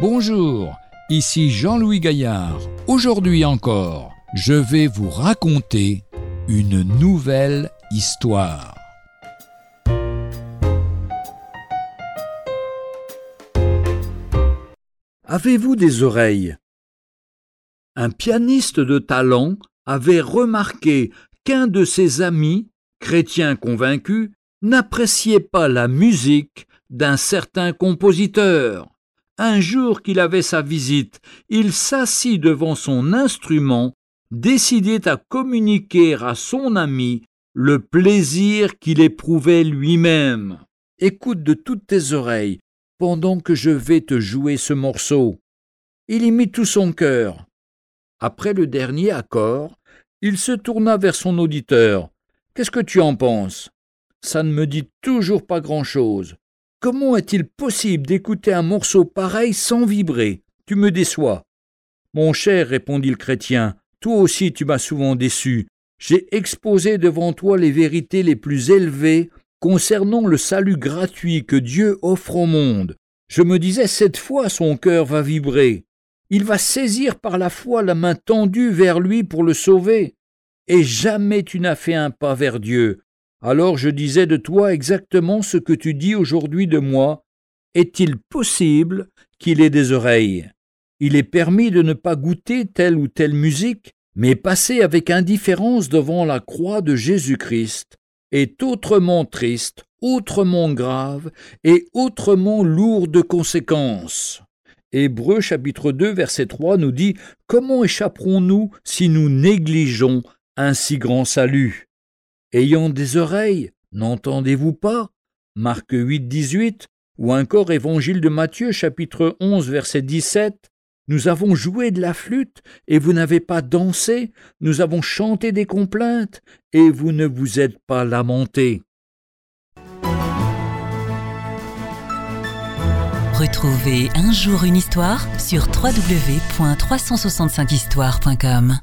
Bonjour, ici Jean-Louis Gaillard. Aujourd'hui encore, je vais vous raconter une nouvelle histoire. Avez-vous des oreilles? Un pianiste de talent avait remarqué qu'un de ses amis, chrétien convaincu, n'appréciait pas la musique d'un certain compositeur. Un jour qu'il avait sa visite, il s'assit devant son instrument, décidé à communiquer à son ami le plaisir qu'il éprouvait lui-même. Écoute de toutes tes oreilles pendant que je vais te jouer ce morceau. Il y mit tout son cœur. Après le dernier accord, il se tourna vers son auditeur. Qu'est-ce que tu en penses? Ça ne me dit toujours pas grand-chose. Comment est-il possible d'écouter un morceau pareil sans vibrer? Tu me déçois. Mon cher, répondit le chrétien, toi aussi tu m'as souvent déçu. J'ai exposé devant toi les vérités les plus élevées concernant le salut gratuit que Dieu offre au monde. Je me disais cette fois son cœur va vibrer. Il va saisir par la foi la main tendue vers lui pour le sauver. Et jamais tu n'as fait un pas vers Dieu. Alors je disais de toi exactement ce que tu dis aujourd'hui de moi. Est-il possible qu'il ait des oreilles? Il est permis de ne pas goûter telle ou telle musique, mais passer avec indifférence devant la croix de Jésus-Christ est autrement triste, autrement grave et autrement lourd de conséquences. Hébreu chapitre 2 verset 3 nous dit Comment échapperons-nous si nous négligeons un si grand salut? Ayant des oreilles, n'entendez-vous pas? Marc 8, 18, ou encore Évangile de Matthieu, chapitre 11, verset 17. Nous avons joué de la flûte, et vous n'avez pas dansé, nous avons chanté des complaintes, et vous ne vous êtes pas lamenté. Retrouvez un jour une histoire sur www.365histoire.com.